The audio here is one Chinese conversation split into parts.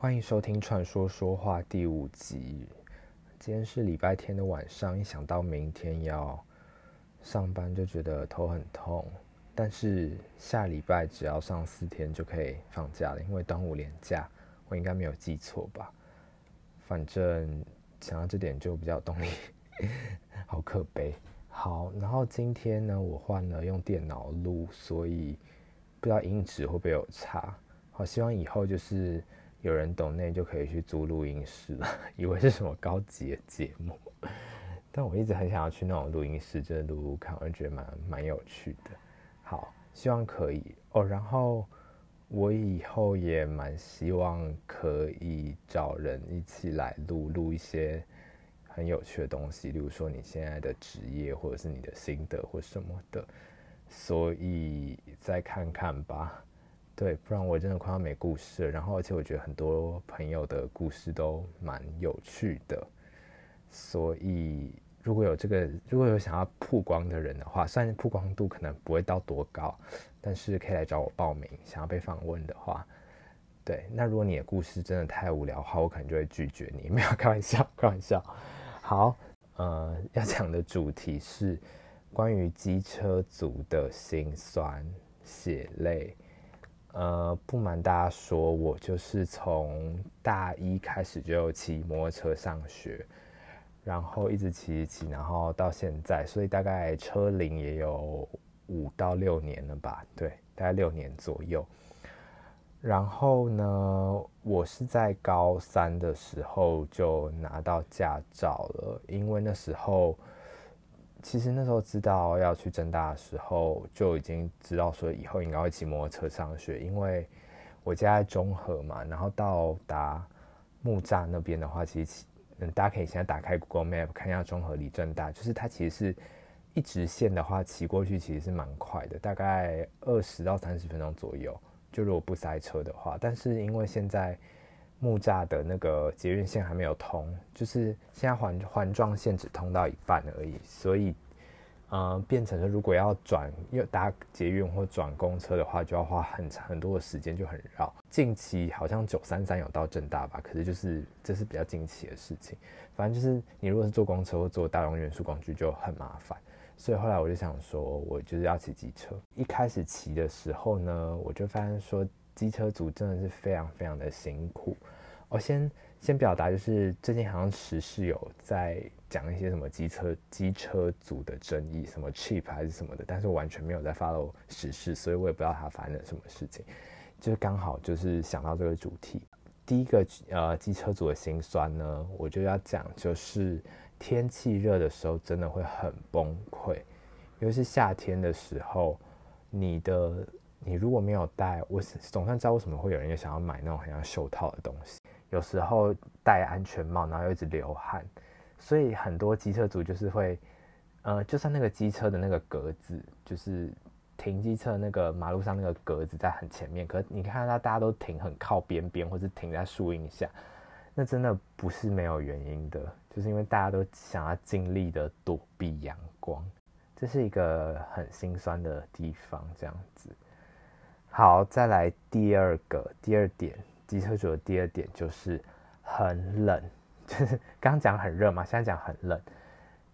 欢迎收听《传说说话》第五集。今天是礼拜天的晚上，一想到明天要上班，就觉得头很痛。但是下礼拜只要上四天就可以放假了，因为端午连假，我应该没有记错吧？反正想到这点就比较有动力，好可悲。好，然后今天呢，我换了用电脑录，所以不知道音质会不会有差。好，希望以后就是。有人懂内就可以去租录音室了，以为是什么高级的节目，但我一直很想要去那种录音室，真的录录看，我就觉得蛮蛮有趣的。好，希望可以哦。然后我以后也蛮希望可以找人一起来录录一些很有趣的东西，例如说你现在的职业，或者是你的心得或什么的。所以再看看吧。对，不然我真的快要没故事了。然后，而且我觉得很多朋友的故事都蛮有趣的，所以如果有这个，如果有想要曝光的人的话，虽然曝光度可能不会到多高，但是可以来找我报名，想要被访问的话。对，那如果你的故事真的太无聊的话，我可能就会拒绝你。没有开玩笑，开玩笑。好，呃，要讲的主题是关于机车族的心酸血泪。呃，不瞒大家说，我就是从大一开始就骑摩托车上学，然后一直骑骑，然后到现在，所以大概车龄也有五到六年了吧？对，大概六年左右。然后呢，我是在高三的时候就拿到驾照了，因为那时候。其实那时候知道要去正大的时候，就已经知道说以后应该会骑摩托车上学，因为我家在中和嘛，然后到达木栅那边的话，其实嗯，大家可以现在打开 Google Map 看一下中和离正大，就是它其实是一直线的话，骑过去其实是蛮快的，大概二十到三十分钟左右，就如果不塞车的话。但是因为现在木栅的那个捷运线还没有通，就是现在环环状线只通到一半而已，所以，呃，变成了如果要转又搭捷运或转公车的话，就要花很长很多的时间，就很绕。近期好像九三三有到正大吧，可是就是这是比较近期的事情。反正就是你如果是坐公车或坐大众运输工具就很麻烦，所以后来我就想说，我就是要骑机车。一开始骑的时候呢，我就发现说。机车族真的是非常非常的辛苦。我先先表达，就是最近好像时事有在讲一些什么机车机车族的争议，什么 cheap 还是什么的，但是我完全没有在 follow 时事，所以我也不知道它发生了什么事情。就是刚好就是想到这个主题，第一个呃机车族的辛酸呢，我就要讲，就是天气热的时候真的会很崩溃，尤其是夏天的时候，你的。你如果没有戴，我总算知道为什么会有人也想要买那种很像袖套的东西。有时候戴安全帽，然后又一直流汗，所以很多机车族就是会，呃，就算那个机车的那个格子，就是停机车那个马路上那个格子在很前面，可是你看到大家都停很靠边边，或是停在树荫下，那真的不是没有原因的，就是因为大家都想要尽力的躲避阳光，这是一个很心酸的地方，这样子。好，再来第二个第二点，机车主的第二点就是很冷，就是刚刚讲很热嘛，现在讲很冷。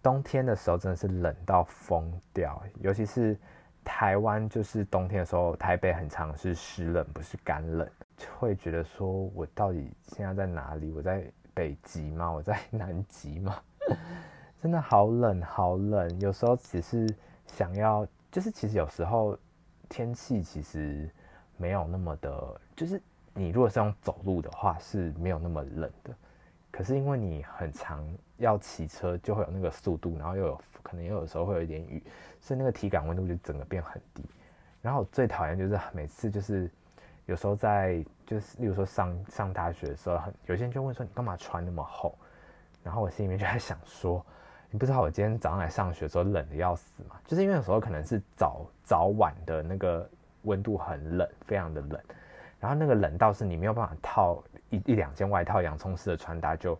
冬天的时候真的是冷到疯掉，尤其是台湾，就是冬天的时候，台北很常是湿冷，不是干冷，就会觉得说我到底现在在哪里？我在北极吗？我在 南极吗？真的好冷，好冷。有时候只是想要，就是其实有时候。天气其实没有那么的，就是你如果是用走路的话是没有那么冷的，可是因为你很长要骑车，就会有那个速度，然后又有可能又有时候会有一点雨，所以那个体感温度就整个变很低。然后最讨厌就是每次就是有时候在就是例如说上上大学的时候，很有些人就问说，你干嘛穿那么厚？然后我心里面就在想说。你不知道我今天早上来上学的时候冷的要死嘛？就是因为有时候可能是早早晚的那个温度很冷，非常的冷，然后那个冷到是你没有办法套一一两件外套，洋葱式的穿搭就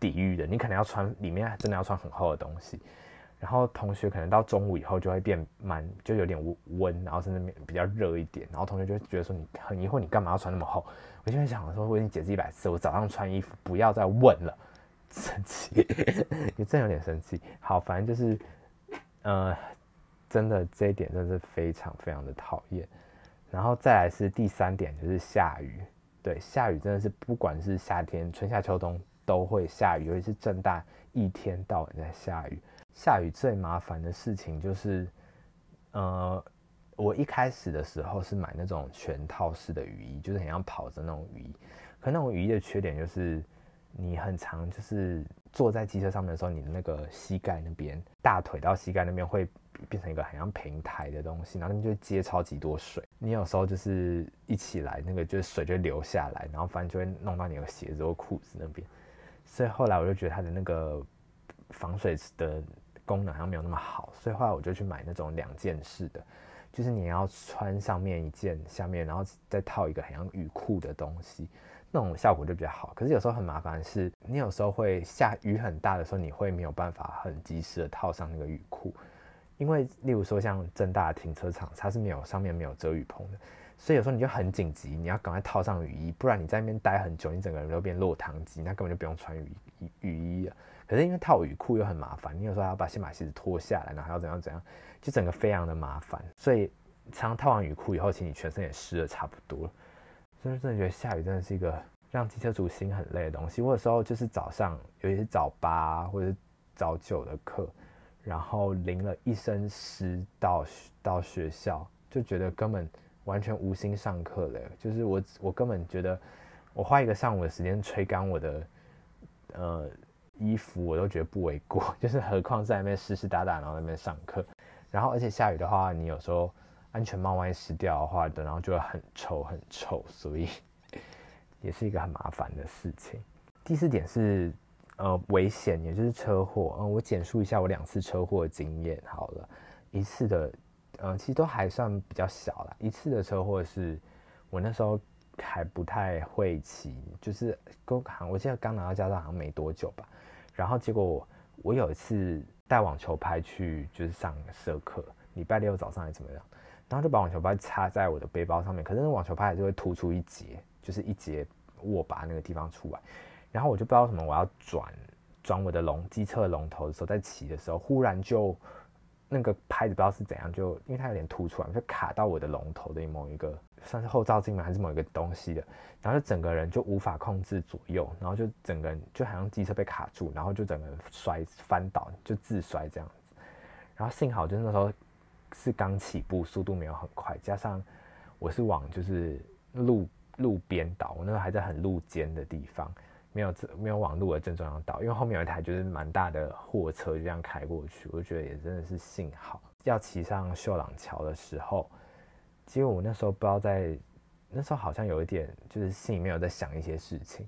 抵御的，你可能要穿里面真的要穿很厚的东西，然后同学可能到中午以后就会变蛮，就有点温，然后甚至比较热一点，然后同学就会觉得说你很疑惑，你干嘛要穿那么厚？我就会想说，我已经解释一百次，我早上穿衣服不要再问了，生气，也真有点生气。好，反正就是，呃，真的这一点真的是非常非常的讨厌。然后再来是第三点，就是下雨。对，下雨真的是不管是夏天、春夏秋冬都会下雨，尤其是正大一天到晚在下雨。下雨最麻烦的事情就是，呃，我一开始的时候是买那种全套式的雨衣，就是很像跑着那种雨衣。可那种雨衣的缺点就是，你很常就是坐在机车上面的时候，你的那个膝盖那边、大腿到膝盖那边会变成一个很像平台的东西，然后你就会接超级多水。你有时候就是一起来，那个就是水就流下来，然后反正就会弄到你的鞋子或裤子那边。所以后来我就觉得它的那个防水的。功能好像没有那么好，所以后来我就去买那种两件式的，就是你要穿上面一件，下面然后再套一个很像雨裤的东西，那种效果就比较好。可是有时候很麻烦是，你有时候会下雨很大的时候，你会没有办法很及时的套上那个雨裤，因为例如说像政大的停车场，它是没有上面没有遮雨棚的，所以有时候你就很紧急，你要赶快套上雨衣，不然你在那边待很久，你整个人都变落汤鸡，那根本就不用穿雨雨雨衣了。可是因为套雨裤又很麻烦，你有时候还要把先把鞋子脱下来，然后还要怎样怎样，就整个非常的麻烦。所以常套完雨裤以后，其实你全身也湿的差不多了。真的真的觉得下雨真的是一个让机车族心很累的东西。我有时候就是早上，尤其是早八或者早九的课，然后淋了一身湿到到学校，就觉得根本完全无心上课了。就是我我根本觉得我花一个上午的时间吹干我的呃。衣服我都觉得不为过，就是何况在那边湿湿哒哒，然后那边上课，然后而且下雨的话，你有时候安全帽万一湿掉的话，然后就会很臭很臭，所以 也是一个很麻烦的事情。第四点是呃危险，也就是车祸。嗯、我简述一下我两次车祸的经验好了。一次的呃其实都还算比较小啦。一次的车祸是我那时候还不太会骑，就是刚我记得刚拿到驾照好像没多久吧。然后结果我我有一次带网球拍去就是上社课，礼拜六早上还怎么样，然后就把网球拍插在我的背包上面，可是那网球拍还是会突出一截，就是一截握把那个地方出来，然后我就不知道什么，我要转转我的龙机车龙头的时候，在骑的时候，忽然就。那个拍子不知道是怎样，就因为它有点凸出来，就卡到我的龙头的某一个，算是后照镜吗？还是某一个东西的？然后就整个人就无法控制左右，然后就整个人就好像机车被卡住，然后就整个人摔翻倒，就自摔这样子。然后幸好就是那时候是刚起步，速度没有很快，加上我是往就是路路边倒，我那时候还在很路肩的地方。没有没有往路的正中央倒，因为后面有一台就是蛮大的货车就这样开过去，我觉得也真的是幸好。要骑上秀朗桥的时候，其实我那时候不知道在那时候好像有一点就是心里面有在想一些事情，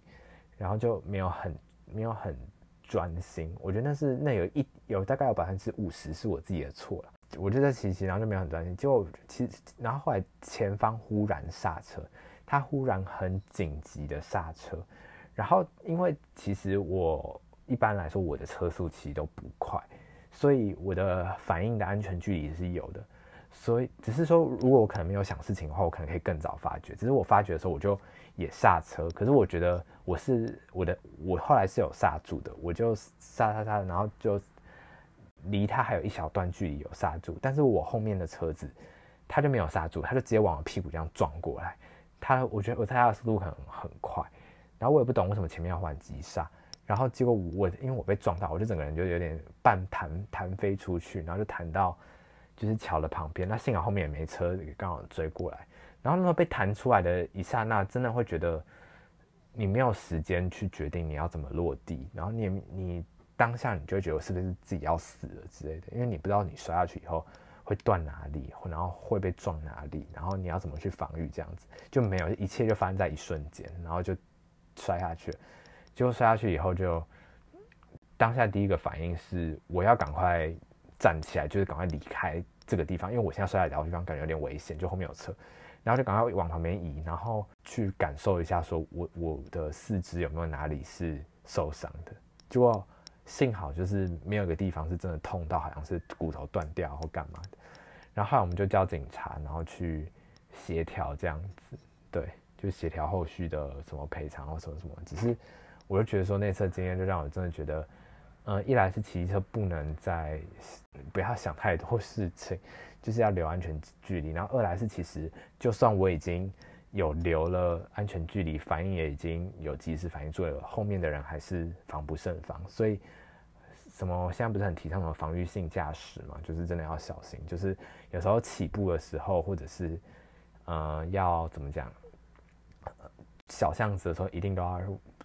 然后就没有很没有很专心。我觉得那是那有一有大概有百分之五十是我自己的错了，我就在骑骑，然后就没有很专心。结果其实然后后来前方忽然刹车，他忽然很紧急的刹车。然后，因为其实我一般来说我的车速其实都不快，所以我的反应的安全距离是有的。所以只是说，如果我可能没有想事情的话，我可能可以更早发觉。只是我发觉的时候，我就也刹车。可是我觉得我是我的，我后来是有刹住的，我就刹刹刹，然后就离他还有一小段距离有刹住。但是我后面的车子他就没有刹住，他就直接往我屁股这样撞过来。他我觉得我猜他的速度可能很快。然后我也不懂为什么前面要换急刹，然后结果我因为我被撞到，我就整个人就有点半弹弹飞出去，然后就弹到就是桥的旁边。那幸好后面也没车刚好追过来。然后那个被弹出来的一刹那，真的会觉得你没有时间去决定你要怎么落地，然后你你当下你就觉得是不是自己要死了之类的，因为你不知道你摔下去以后会断哪里，然后会被撞哪里，然后你要怎么去防御，这样子？就没有，一切就发生在一瞬间，然后就。摔下去，结果摔下去以后就，当下第一个反应是我要赶快站起来，就是赶快离开这个地方，因为我现在摔在这个地方感觉有点危险，就后面有车，然后就赶快往旁边移，然后去感受一下，说我我的四肢有没有哪里是受伤的。结果幸好就是没有一个地方是真的痛到好像是骨头断掉或干嘛的。然后后来我们就叫警察，然后去协调这样子，对，就协调后续的什么赔偿或什么什么。只是我就觉得说那次经验就让我真的觉得，呃，一来是骑车不能再不要想太多事情，就是要留安全距离。然后二来是其实就算我已经有留了安全距离，反应也已经有及时反应做了，后面的人还是防不胜防，所以。什么？现在不是很提倡什么防御性驾驶嘛？就是真的要小心。就是有时候起步的时候，或者是呃要怎么讲，小巷子的时候，一定都要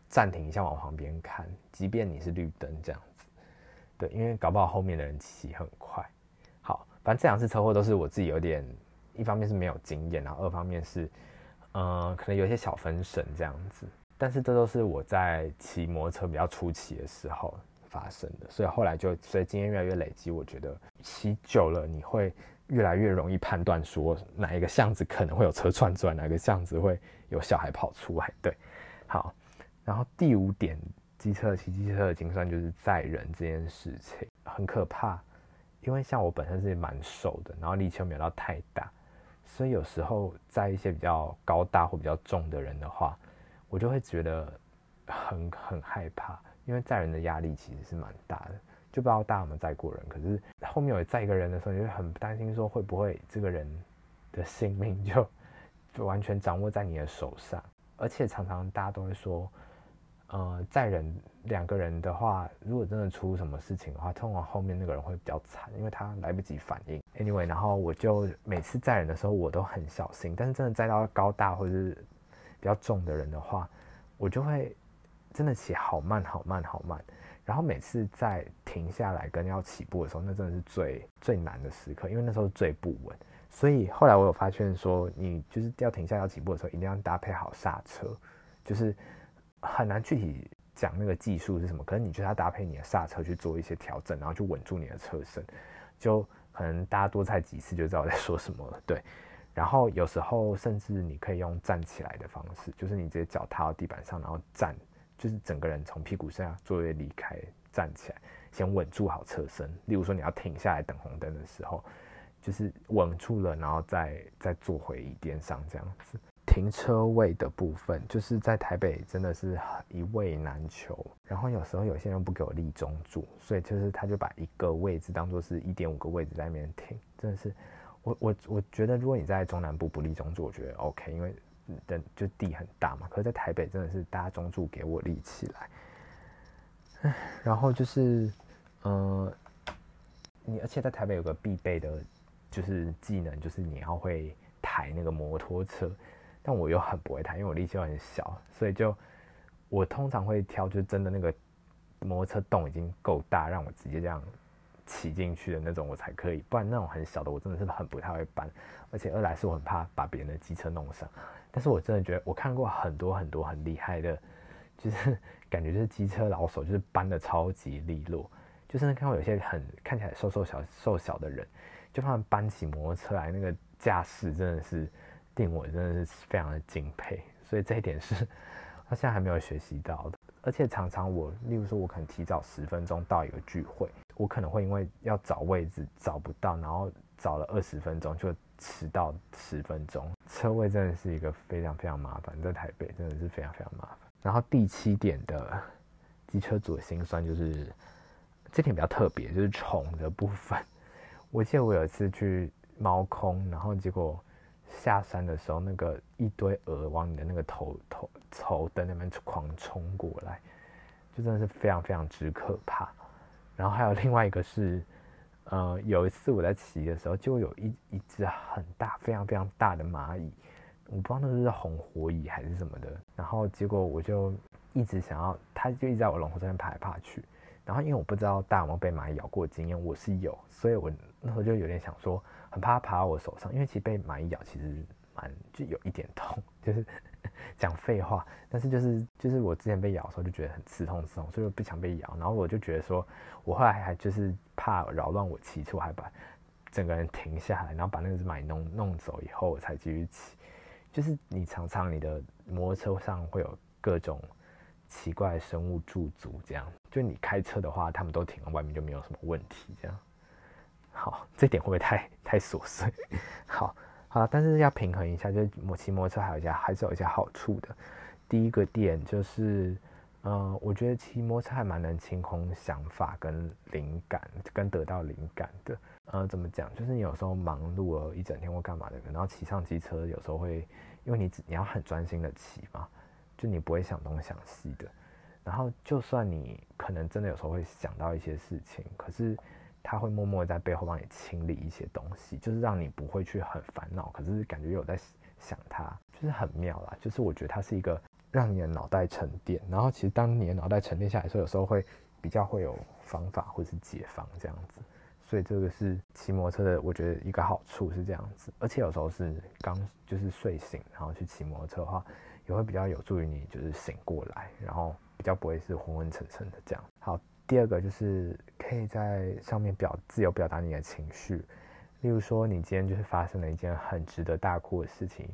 暂停一下，往旁边看，即便你是绿灯这样子。对，因为搞不好后面的人骑很快。好，反正这两次车祸都是我自己有点，一方面是没有经验，然后二方面是呃可能有些小分神这样子。但是这都是我在骑摩托车比较初期的时候。发生的，所以后来就所以经验越来越累积，我觉得骑久了你会越来越容易判断说哪一个巷子可能会有车窜出来，哪个巷子会有小孩跑出来。对，好，然后第五点，机车骑机车的精算就是载人这件事情很可怕，因为像我本身是蛮瘦的，然后力气又没有到太大，所以有时候在一些比较高大或比较重的人的话，我就会觉得很很害怕。因为载人的压力其实是蛮大的，就不知道大家有没有载过人。可是后面有载一个人的时候，你就很担心说会不会这个人的性命就就完全掌握在你的手上。而且常常大家都会说，呃，载人两个人的话，如果真的出什么事情的话，通常后面那个人会比较惨，因为他来不及反应。Anyway，然后我就每次载人的时候我都很小心，但是真的载到高大或者是比较重的人的话，我就会。真的骑好慢好慢好慢，然后每次在停下来跟要起步的时候，那真的是最最难的时刻，因为那时候最不稳。所以后来我有发现说，你就是要停下要起步的时候，一定要搭配好刹车，就是很难具体讲那个技术是什么，可是你就要搭配你的刹车去做一些调整，然后去稳住你的车身。就可能大家多踩几次就知道我在说什么了。对，然后有时候甚至你可以用站起来的方式，就是你直接脚踏到地板上，然后站。就是整个人从屁股上作为离开，站起来，先稳住好车身。例如说你要停下来等红灯的时候，就是稳住了，然后再再坐回椅垫上这样子。停车位的部分，就是在台北真的是一位难求。然后有时候有些人不给我立中柱，所以就是他就把一个位置当做是一点五个位置在那边停。真的是，我我我觉得如果你在中南部不立中柱，我觉得 OK，因为。的就地很大嘛，可是在台北真的是大家中柱给我立起来，然后就是，呃，你而且在台北有个必备的，就是技能，就是你要会抬那个摩托车，但我又很不会抬，因为我力气又很小，所以就我通常会挑，就真的那个摩托车洞已经够大，让我直接这样。骑进去的那种我才可以，不然那种很小的我真的是很不太会搬，而且二来是我很怕把别人的机车弄伤。但是我真的觉得我看过很多很多很厉害的，就是 感觉就是机车老手，就是搬的超级利落。就是看到有些很看起来瘦瘦小瘦小的人，就他们搬起摩托车来，那个架势真的是令我真的是非常的敬佩。所以这一点是他现在还没有学习到的。而且常常我，例如说我可能提早十分钟到一个聚会。我可能会因为要找位置找不到，然后找了二十分钟就迟到十分钟。车位真的是一个非常非常麻烦，在台北真的是非常非常麻烦。然后第七点的机车主的心酸就是这点比较特别，就是宠的部分。我记得我有一次去猫空，然后结果下山的时候，那个一堆鹅往你的那个头头头灯那边狂冲过来，就真的是非常非常之可怕。然后还有另外一个是，呃，有一次我在骑的时候，就有一一只很大、非常非常大的蚂蚁，我不知道那是红火蚁还是什么的。然后结果我就一直想要，它就一直在我龙头上面爬来爬去。然后因为我不知道大家有没有被蚂蚁咬过的经验，我是有，所以我那时候就有点想说，很怕它爬到我手上，因为其实被蚂蚁咬其实蛮就有一点痛，就是。讲废话，但是就是就是我之前被咬的时候就觉得很刺痛刺痛，所以我不想被咬。然后我就觉得说，我后来还就是怕扰乱我骑车，我还把整个人停下来，然后把那只蚂蚁弄弄走以后，我才继续骑。就是你常常你的摩托车上会有各种奇怪生物驻足，这样就你开车的话，他们都停在外面就没有什么问题。这样，好，这点会不会太 太琐碎？好，好了，但是要平衡一下，就是骑摩托车还有一些还是有一些好处的。第一个点就是，嗯、我觉得骑摩托车还蛮能清空想法跟灵感，跟得到灵感的。呃，怎么讲？就是你有时候忙碌了一整天或干嘛的，然后骑上机车，有时候会因为你你要很专心的骑嘛。就你不会想东想西的，然后就算你可能真的有时候会想到一些事情，可是他会默默在背后帮你清理一些东西，就是让你不会去很烦恼，可是感觉有在想他，就是很妙啦。就是我觉得它是一个让你的脑袋沉淀，然后其实当你的脑袋沉淀下来的时候，有时候会比较会有方法或是解放这样子。所以这个是骑摩托车的，我觉得一个好处是这样子，而且有时候是刚就是睡醒，然后去骑摩托车的话。也会比较有助于你，就是醒过来，然后比较不会是昏昏沉沉的这样。好，第二个就是可以在上面表自由表达你的情绪，例如说你今天就是发生了一件很值得大哭的事情，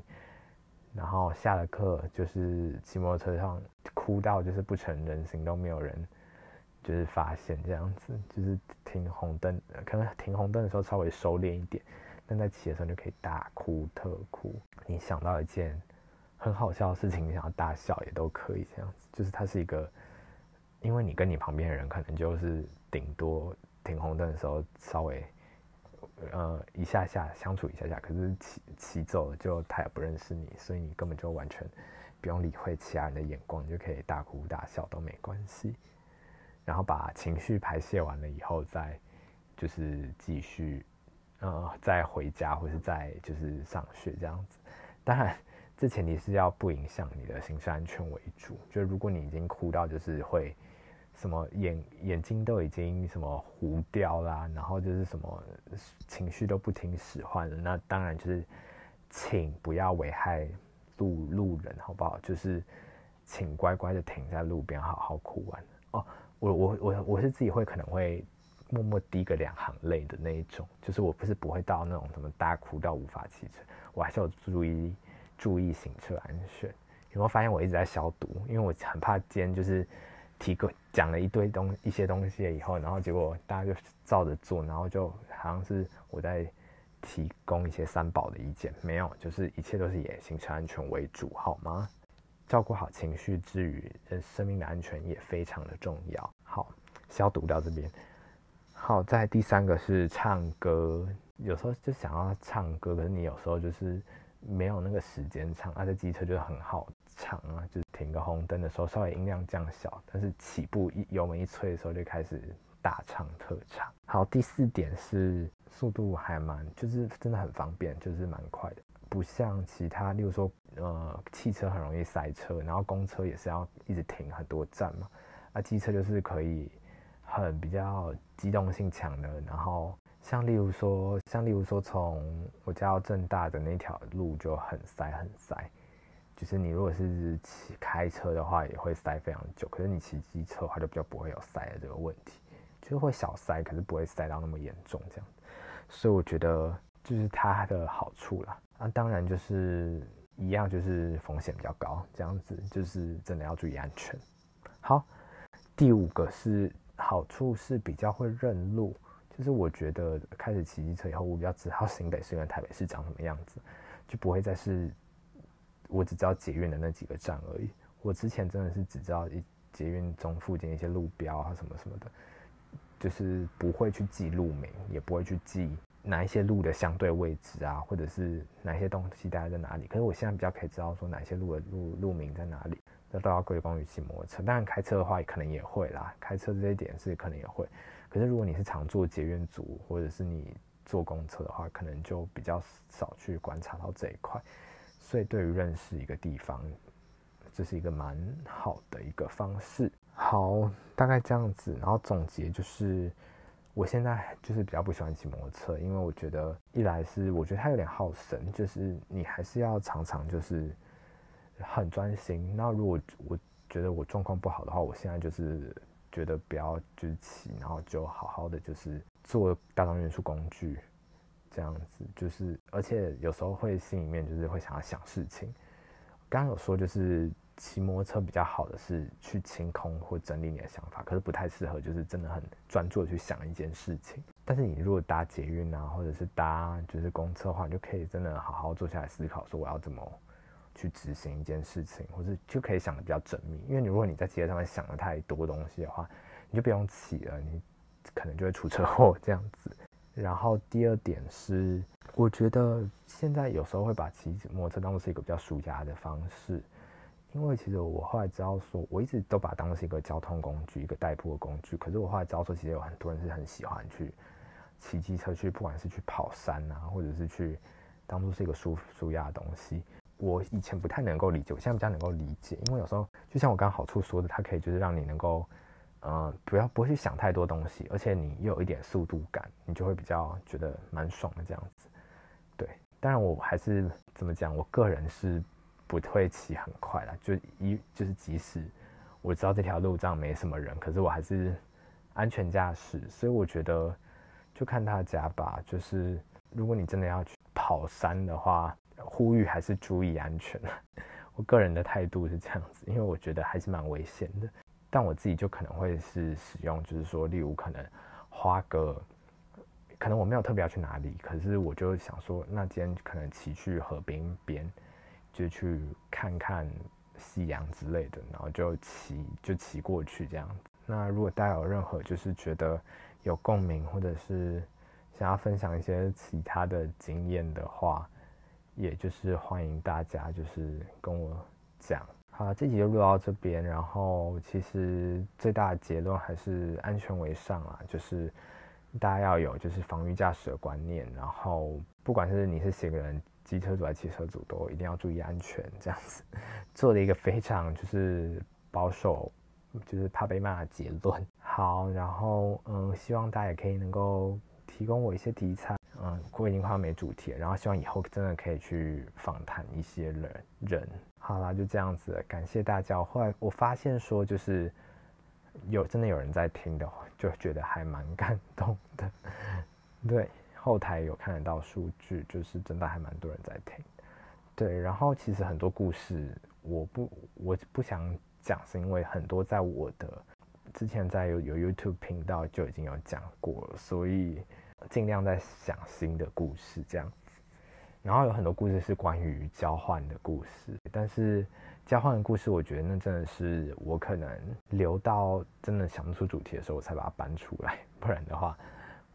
然后下了课就是骑摩托车上哭到就是不成人形都没有人就是发现这样子，就是停红灯，可能停红灯的时候稍微收敛一点，但在骑的时候就可以大哭特哭。你想到一件。很好笑的事情，你想要大笑也都可以这样子，就是它是一个，因为你跟你旁边的人可能就是顶多停红灯的时候稍微，呃一下下相处一下下，可是骑骑走了就他也不认识你，所以你根本就完全不用理会其他人的眼光，你就可以大哭大笑都没关系，然后把情绪排泄完了以后，再就是继续，呃再回家或是再就是上学这样子，当然。这前提是要不影响你的行车安全为主。就如果你已经哭到就是会什么眼眼睛都已经什么糊掉啦，然后就是什么情绪都不听使唤了，那当然就是请不要危害路路人，好不好？就是请乖乖的停在路边，好好哭完。哦，我我我我是自己会可能会默默滴个两行泪的那一种，就是我不是不会到那种什么大哭到无法骑车，我还是有注意。注意行车安全。有没有发现我一直在消毒？因为我很怕今天就是提供讲了一堆东一些东西以后，然后结果大家就照着做，然后就好像是我在提供一些三宝的意见。没有，就是一切都是以行车安全为主，好吗？照顾好情绪之余，生命的安全也非常的重要。好，消毒到这边。好，在第三个是唱歌。有时候就想要唱歌，可是你有时候就是。没有那个时间唱，啊，且机车就很好唱啊，就是停个红灯的时候稍微音量降小，但是起步一油门一吹的时候就开始大唱特唱。好，第四点是速度还蛮，就是真的很方便，就是蛮快的，不像其他，例如说呃汽车很容易塞车，然后公车也是要一直停很多站嘛，啊机车就是可以很比较机动性强的，然后。像例如说，像例如说，从我家到正大的那条路就很塞很塞，就是你如果是骑开车的话，也会塞非常久。可是你骑机车的话，就比较不会有塞的这个问题，就是会小塞，可是不会塞到那么严重这样。所以我觉得就是它的好处啦。那、啊、当然就是一样，就是风险比较高，这样子就是真的要注意安全。好，第五个是好处是比较会认路。就是我觉得开始骑机车以后，我比较知道新北市跟台北市长什么样子，就不会再是我只知道捷运的那几个站而已。我之前真的是只知道一捷运中附近一些路标啊什么什么的，就是不会去记路名，也不会去记哪一些路的相对位置啊，或者是哪些东西大概在哪里。可是我现在比较可以知道说哪些路的路路名在哪里，那都要归功于骑摩托车。当然开车的话，可能也会啦，开车这一点是可能也会。可是如果你是常坐捷运组，或者是你坐公车的话，可能就比较少去观察到这一块。所以对于认识一个地方，这是一个蛮好的一个方式。好，大概这样子。然后总结就是，我现在就是比较不喜欢骑摩托车，因为我觉得一来是我觉得它有点耗神，就是你还是要常常就是很专心。那如果我觉得我状况不好的话，我现在就是。觉得不要就是骑，然后就好好的就是坐大众运输工具，这样子就是，而且有时候会心里面就是会想要想事情。刚刚有说就是骑摩托车比较好的是去清空或整理你的想法，可是不太适合就是真的很专注的去想一件事情。但是你如果搭捷运啊，或者是搭就是公车的话，你就可以真的好好坐下来思考，说我要怎么去执行一件事情，或者就可以想的比较缜密。因为你如果你在街上面想了太多东西的话，你就不用骑了，你可能就会出车祸这样子。然后第二点是，我觉得现在有时候会把骑摩托车当作是一个比较舒压的方式。因为其实我后来知道说，我一直都把它当成是一个交通工具，一个代步的工具。可是我后来知道说，其实有很多人是很喜欢去骑机车去，不管是去跑山啊，或者是去当做是一个舒舒压的东西。我以前不太能够理解，我现在比较能够理解。因为有时候就像我刚刚好处说的，它可以就是让你能够，呃，不要不会去想太多东西，而且你又有一点速度感，你就会比较觉得蛮爽的这样子。对，当然我还是怎么讲，我个人是。不会骑很快啦，就一就是即使我知道这条路上没什么人，可是我还是安全驾驶，所以我觉得就看大家吧。就是如果你真的要去跑山的话，呼吁还是注意安全。我个人的态度是这样子，因为我觉得还是蛮危险的。但我自己就可能会是使用，就是说，例如可能花个，可能我没有特别要去哪里，可是我就想说，那今天可能骑去河边边。就去看看夕阳之类的，然后就骑就骑过去这样。那如果大家有任何就是觉得有共鸣，或者是想要分享一些其他的经验的话，也就是欢迎大家就是跟我讲。好，这集就录到这边。然后其实最大的结论还是安全为上啊，就是大家要有就是防御驾驶的观念。然后不管是你是行人。机车主还是汽车主都一定要注意安全，这样子做了一个非常就是保守，就是怕被骂的结论。好，然后嗯，希望大家也可以能够提供我一些题材，嗯，我已经快要没主题了，然后希望以后真的可以去访谈一些人人。好啦，就这样子，感谢大家。后来我发现说，就是有真的有人在听的话，就觉得还蛮感动的，对。后台有看得到数据，就是真的还蛮多人在听，对。然后其实很多故事我不我不想讲，是因为很多在我的之前在有有 YouTube 频道就已经有讲过了，所以尽量在想新的故事这样子。然后有很多故事是关于交换的故事，但是交换的故事，我觉得那真的是我可能留到真的想不出主题的时候，我才把它搬出来，不然的话。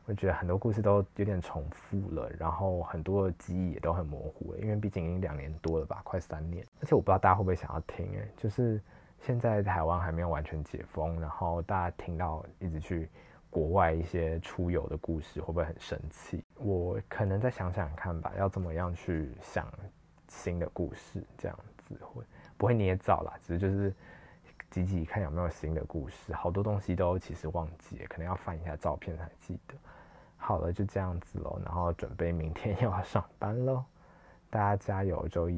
我觉得很多故事都有点重复了，然后很多的记忆也都很模糊了，因为毕竟已经两年多了吧，快三年。而且我不知道大家会不会想要听，哎，就是现在台湾还没有完全解封，然后大家听到一直去国外一些出游的故事，会不会很生气？我可能再想想看吧，要怎么样去想新的故事，这样子会不会捏造啦？只是就是。挤挤看有没有新的故事，好多东西都其实忘记了，可能要翻一下照片才记得。好了，就这样子喽，然后准备明天又要上班喽，大家加油，周一。